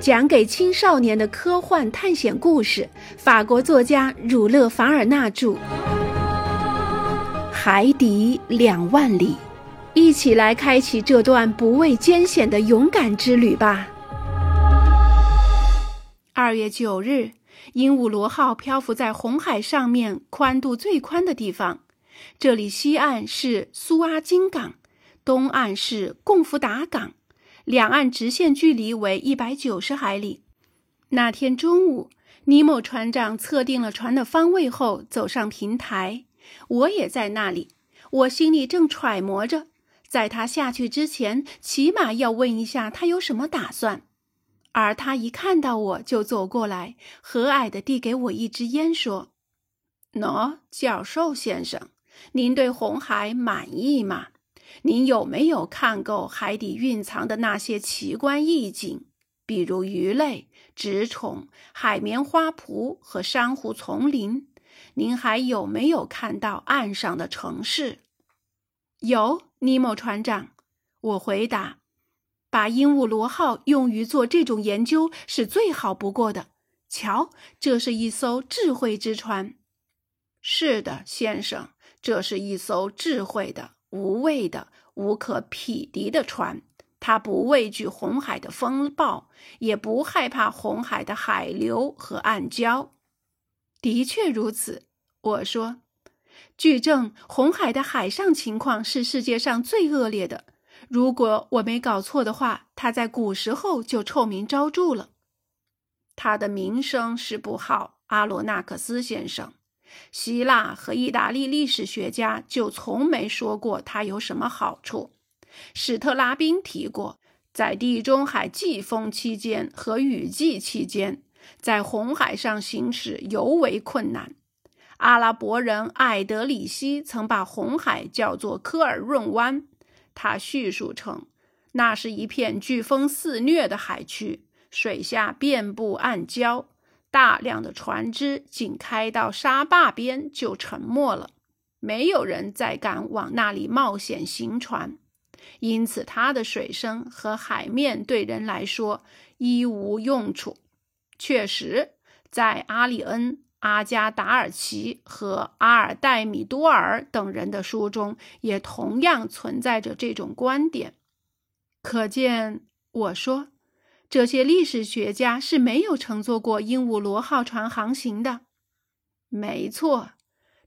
讲给青少年的科幻探险故事，法国作家儒勒·凡尔纳著，《海底两万里》，一起来开启这段不畏艰险的勇敢之旅吧。二月九日，鹦鹉螺号漂浮在红海上面宽度最宽的地方，这里西岸是苏阿金港，东岸是贡福达港。两岸直线距离为一百九十海里。那天中午，尼莫船长测定了船的方位后，走上平台。我也在那里。我心里正揣摩着，在他下去之前，起码要问一下他有什么打算。而他一看到我就走过来，和蔼地递给我一支烟，说：“喏，教授先生，您对红海满意吗？”您有没有看够海底蕴藏的那些奇观异景，比如鱼类、植虫、海绵花圃和珊瑚丛林？您还有没有看到岸上的城市？有，尼莫船长，我回答。把鹦鹉螺号用于做这种研究是最好不过的。瞧，这是一艘智慧之船。是的，先生，这是一艘智慧的。无畏的、无可匹敌的船，它不畏惧红海的风暴，也不害怕红海的海流和暗礁。的确如此，我说。据证，红海的海上情况是世界上最恶劣的。如果我没搞错的话，它在古时候就臭名昭著了。它的名声是不好，阿罗纳克斯先生。希腊和意大利历史学家就从没说过它有什么好处。史特拉宾提过，在地中海季风期间和雨季期间，在红海上行驶尤为困难。阿拉伯人艾德里希曾把红海叫做科尔润湾。他叙述称，那是一片飓风肆虐的海区，水下遍布暗礁。大量的船只仅开到沙坝边就沉没了，没有人再敢往那里冒险行船，因此它的水深和海面对人来说一无用处。确实，在阿里恩、阿加达尔奇和阿尔戴米多尔等人的书中，也同样存在着这种观点。可见，我说。这些历史学家是没有乘坐过鹦鹉螺号船航行的。没错，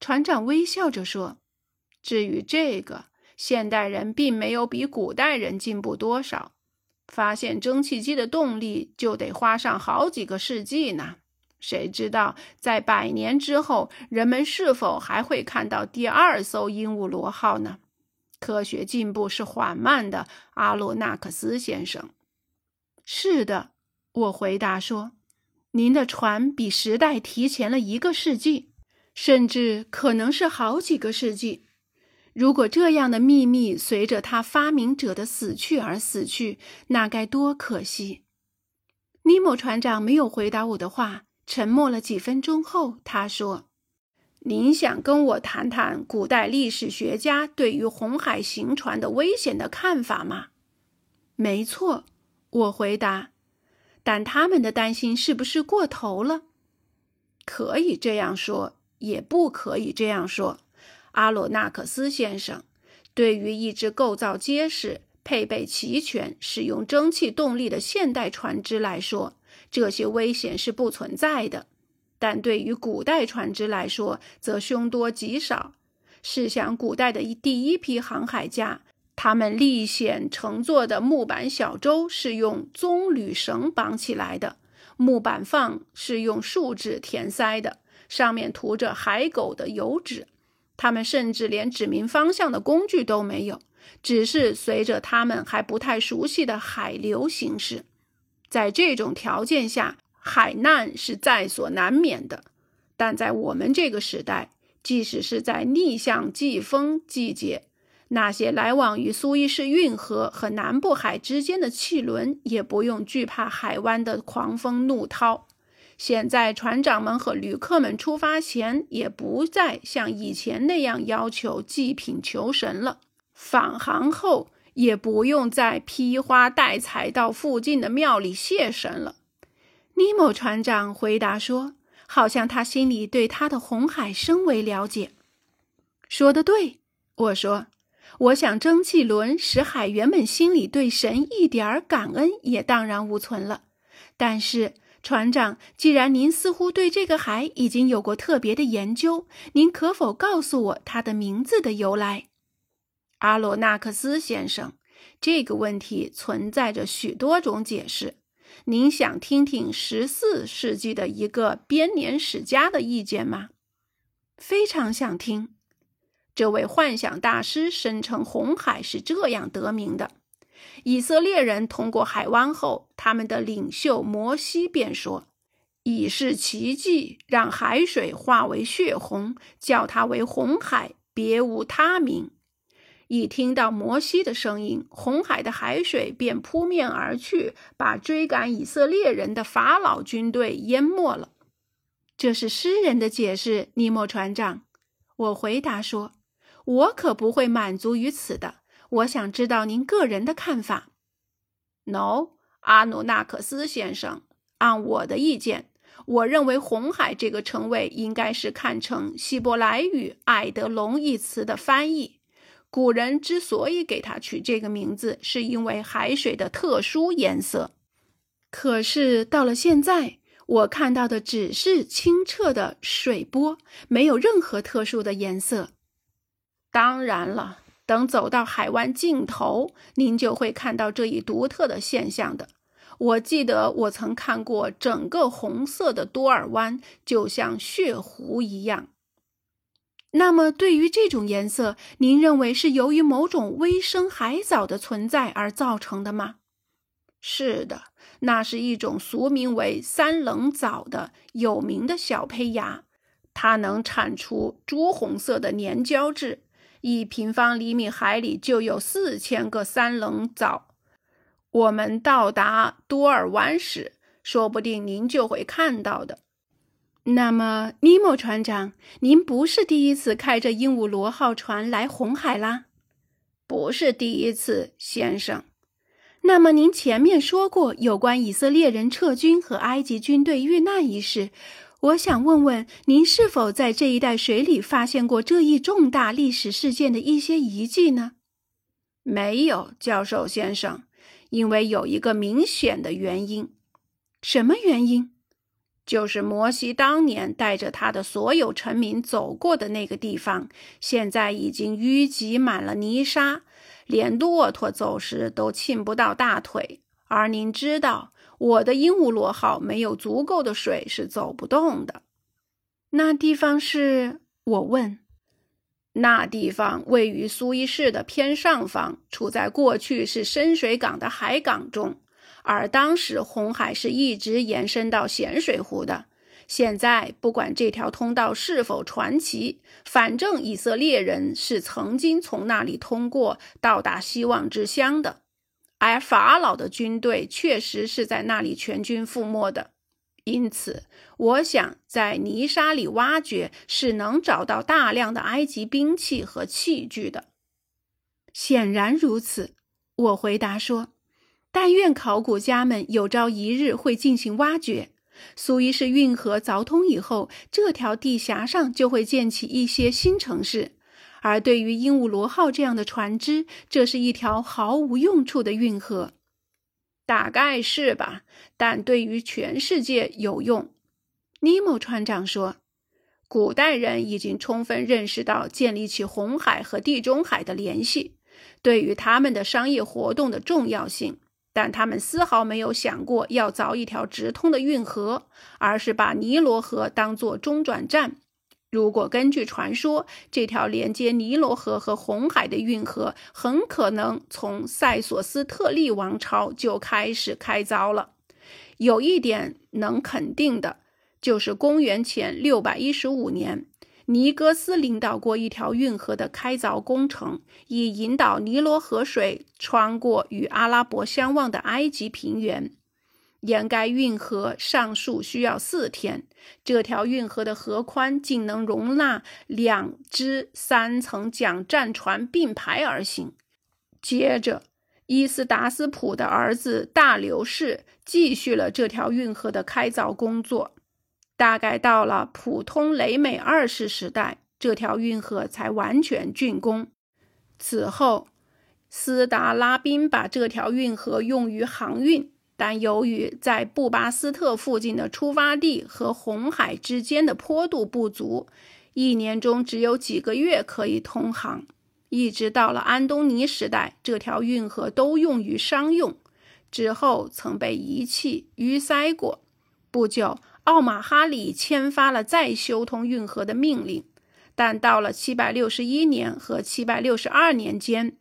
船长微笑着说：“至于这个，现代人并没有比古代人进步多少。发现蒸汽机的动力就得花上好几个世纪呢。谁知道在百年之后，人们是否还会看到第二艘鹦鹉螺号呢？科学进步是缓慢的，阿罗纳克斯先生。”是的，我回答说：“您的船比时代提前了一个世纪，甚至可能是好几个世纪。如果这样的秘密随着他发明者的死去而死去，那该多可惜！”尼莫船长没有回答我的话，沉默了几分钟后，他说：“您想跟我谈谈古代历史学家对于红海行船的危险的看法吗？”“没错。”我回答，但他们的担心是不是过头了？可以这样说，也不可以这样说。阿罗纳克斯先生，对于一只构造结实、配备齐全、使用蒸汽动力的现代船只来说，这些危险是不存在的；但对于古代船只来说，则凶多吉少。试想，古代的第一批航海家。他们历险乘坐的木板小舟是用棕榈绳绑起来的，木板放是用树脂填塞的，上面涂着海狗的油脂。他们甚至连指明方向的工具都没有，只是随着他们还不太熟悉的海流行驶。在这种条件下，海难是在所难免的。但在我们这个时代，即使是在逆向季风季节，那些来往于苏伊士运河和南部海之间的汽轮也不用惧怕海湾的狂风怒涛。现在，船长们和旅客们出发前也不再像以前那样要求祭品求神了。返航后，也不用再披花戴彩到附近的庙里谢神了。尼莫船长回答说：“好像他心里对他的红海深为了解。”说的对，我说：“我想蒸汽轮使海员们心里对神一点儿感恩也荡然无存了。但是，船长，既然您似乎对这个海已经有过特别的研究，您可否告诉我它的名字的由来？”阿罗纳克斯先生，这个问题存在着许多种解释。您想听听十四世纪的一个编年史家的意见吗？非常想听。这位幻想大师声称，红海是这样得名的：以色列人通过海湾后，他们的领袖摩西便说：“以是奇迹，让海水化为血红，叫它为红海，别无他名。”一听到摩西的声音，红海的海水便扑面而去，把追赶以色列人的法老军队淹没了。这是诗人的解释，尼莫船长。我回答说：“我可不会满足于此的。我想知道您个人的看法。”“No，阿努纳克斯先生，按我的意见，我认为红海这个称谓应该是看成希伯来语‘艾德隆’一词的翻译。”古人之所以给它取这个名字，是因为海水的特殊颜色。可是到了现在，我看到的只是清澈的水波，没有任何特殊的颜色。当然了，等走到海湾尽头，您就会看到这一独特的现象的。我记得我曾看过整个红色的多尔湾，就像血湖一样。那么，对于这种颜色，您认为是由于某种微生海藻的存在而造成的吗？是的，那是一种俗名为三棱藻的有名的小胚芽，它能产出朱红色的粘胶质。一平方厘米海里就有四千个三棱藻。我们到达多尔湾时，说不定您就会看到的。那么，尼莫船长，您不是第一次开着鹦鹉螺号船来红海啦？不是第一次，先生。那么，您前面说过有关以色列人撤军和埃及军队遇难一事，我想问问您，是否在这一带水里发现过这一重大历史事件的一些遗迹呢？没有，教授先生，因为有一个明显的原因。什么原因？就是摩西当年带着他的所有臣民走过的那个地方，现在已经淤积满了泥沙，连骆驼走时都浸不到大腿。而您知道，我的鹦鹉螺号没有足够的水是走不动的。那地方是？我问。那地方位于苏伊士的偏上方，处在过去是深水港的海港中。而当时红海是一直延伸到咸水湖的。现在不管这条通道是否传奇，反正以色列人是曾经从那里通过到达希望之乡的。而法老的军队确实是在那里全军覆没的。因此，我想在泥沙里挖掘是能找到大量的埃及兵器和器具的。显然如此，我回答说。但愿考古家们有朝一日会进行挖掘。苏伊士运河凿通以后，这条地峡上就会建起一些新城市。而对于鹦鹉螺号这样的船只，这是一条毫无用处的运河。大概是吧，但对于全世界有用。尼莫船长说：“古代人已经充分认识到建立起红海和地中海的联系，对于他们的商业活动的重要性。”但他们丝毫没有想过要凿一条直通的运河，而是把尼罗河当作中转站。如果根据传说，这条连接尼罗河和红海的运河很可能从塞索斯特利王朝就开始开凿了。有一点能肯定的，就是公元前六百一十五年。尼哥斯领导过一条运河的开凿工程，以引导尼罗河水穿过与阿拉伯相望的埃及平原。沿该运河上述需要四天。这条运河的河宽竟能容纳两只三层桨战船并排而行。接着，伊斯达斯普的儿子大流士继续了这条运河的开凿工作。大概到了普通雷美二世时代，这条运河才完全竣工。此后，斯达拉宾把这条运河用于航运，但由于在布巴斯特附近的出发地和红海之间的坡度不足，一年中只有几个月可以通航。一直到了安东尼时代，这条运河都用于商用。之后曾被遗弃、淤塞过。不久，奥马哈里签发了再修通运河的命令。但到了761年和762年间，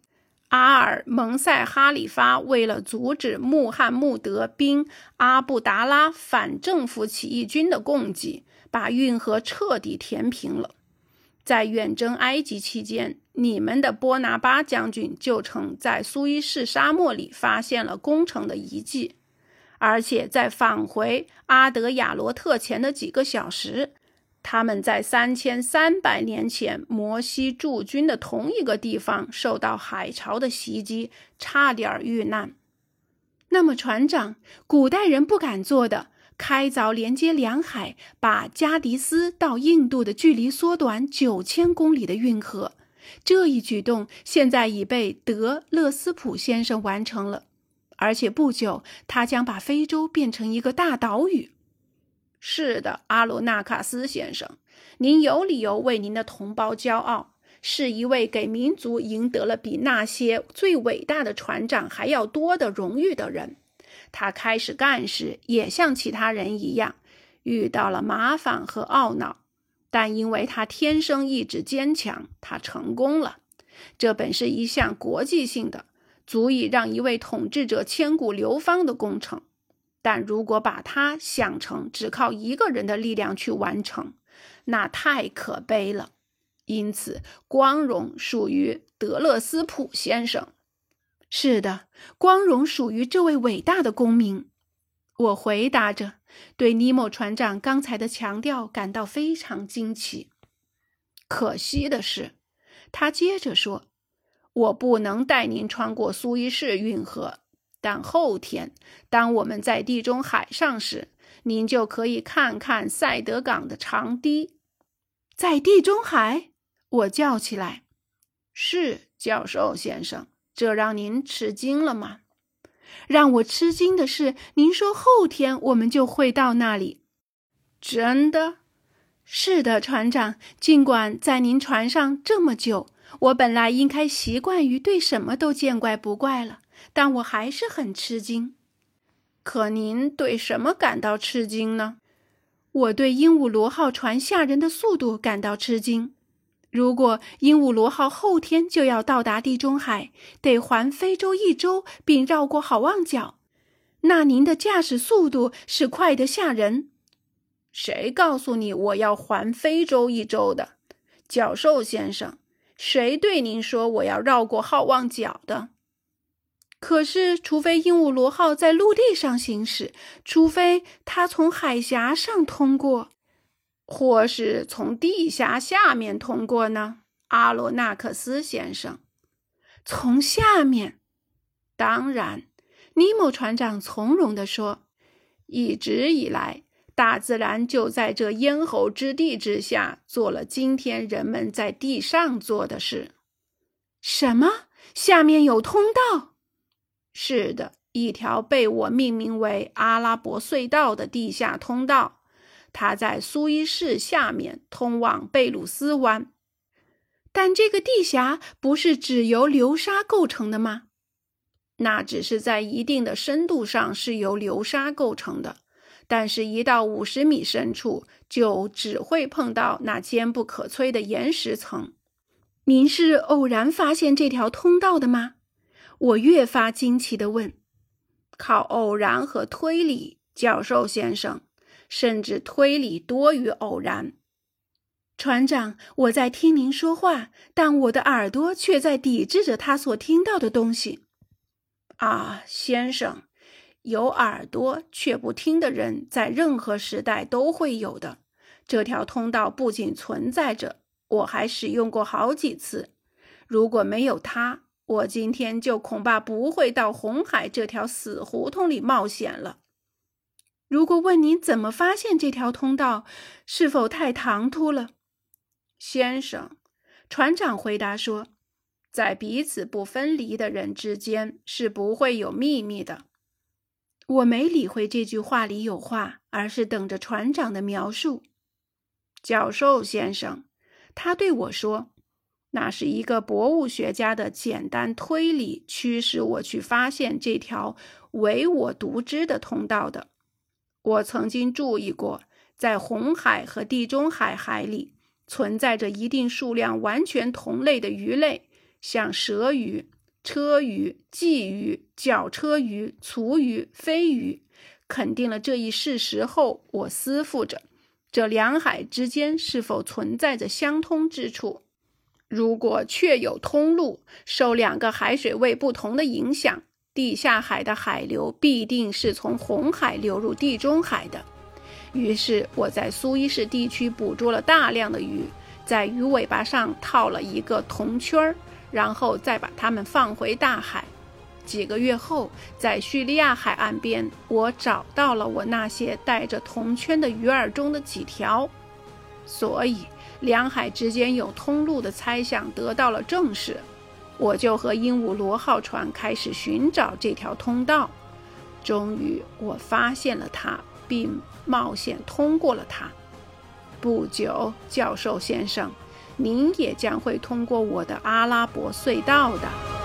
阿尔蒙塞哈里发为了阻止穆罕默德兵阿布达拉反政府起义军的供给，把运河彻底填平了。在远征埃及期间，你们的波拿巴将军就曾在苏伊士沙漠里发现了工程的遗迹，而且在返回阿德亚罗特前的几个小时，他们在三千三百年前摩西驻军的同一个地方受到海潮的袭击，差点遇难。那么，船长，古代人不敢做的。开凿连接两海，把加迪斯到印度的距离缩短九千公里的运河，这一举动现在已被德勒斯普先生完成了，而且不久他将把非洲变成一个大岛屿。是的，阿罗纳卡斯先生，您有理由为您的同胞骄傲，是一位给民族赢得了比那些最伟大的船长还要多的荣誉的人。他开始干时也像其他人一样，遇到了麻烦和懊恼，但因为他天生意志坚强，他成功了。这本是一项国际性的、足以让一位统治者千古流芳的工程。但如果把它想成只靠一个人的力量去完成，那太可悲了。因此，光荣属于德勒斯普先生。是的，光荣属于这位伟大的公民。我回答着，对尼莫船长刚才的强调感到非常惊奇。可惜的是，他接着说：“我不能带您穿过苏伊士运河，但后天当我们在地中海上时，您就可以看看塞德港的长堤。”在地中海，我叫起来：“是，教授先生。”这让您吃惊了吗？让我吃惊的是，您说后天我们就会到那里。真的？是的，船长。尽管在您船上这么久，我本来应该习惯于对什么都见怪不怪了，但我还是很吃惊。可您对什么感到吃惊呢？我对鹦鹉螺号船吓人的速度感到吃惊。如果鹦鹉螺号后天就要到达地中海，得环非洲一周，并绕过好望角，那您的驾驶速度是快得吓人。谁告诉你我要环非洲一周的，教授先生？谁对您说我要绕过好望角的？可是，除非鹦鹉螺号在陆地上行驶，除非它从海峡上通过。或是从地下下面通过呢，阿罗纳克斯先生？从下面？当然，尼莫船长从容地说：“一直以来，大自然就在这咽喉之地之下做了今天人们在地上做的事。什么？下面有通道？是的，一条被我命名为阿拉伯隧道的地下通道。”它在苏伊士下面通往贝鲁斯湾，但这个地峡不是只由流沙构成的吗？那只是在一定的深度上是由流沙构成的，但是，一到五十米深处就只会碰到那坚不可摧的岩石层。您是偶然发现这条通道的吗？我越发惊奇地问。靠偶然和推理，教授先生。甚至推理多于偶然，船长，我在听您说话，但我的耳朵却在抵制着他所听到的东西。啊，先生，有耳朵却不听的人，在任何时代都会有的。这条通道不仅存在着，我还使用过好几次。如果没有它，我今天就恐怕不会到红海这条死胡同里冒险了。如果问您怎么发现这条通道，是否太唐突了，先生？船长回答说：“在彼此不分离的人之间是不会有秘密的。”我没理会这句话里有话，而是等着船长的描述。教授先生，他对我说：“那是一个博物学家的简单推理驱使我去发现这条唯我独知的通道的。我曾经注意过，在红海和地中海海里存在着一定数量完全同类的鱼类，像蛇鱼。”车鱼、鲫鱼、绞车鱼、雏鱼、飞鱼，肯定了这一事实后，我思忖着，这两海之间是否存在着相通之处？如果确有通路，受两个海水位不同的影响，地下海的海流必定是从红海流入地中海的。于是我在苏伊士地区捕捉了大量的鱼，在鱼尾巴上套了一个铜圈儿。然后再把它们放回大海。几个月后，在叙利亚海岸边，我找到了我那些带着铜圈的鱼儿中的几条。所以，两海之间有通路的猜想得到了证实。我就和鹦鹉螺号船开始寻找这条通道。终于，我发现了它，并冒险通过了它。不久，教授先生。您也将会通过我的阿拉伯隧道的。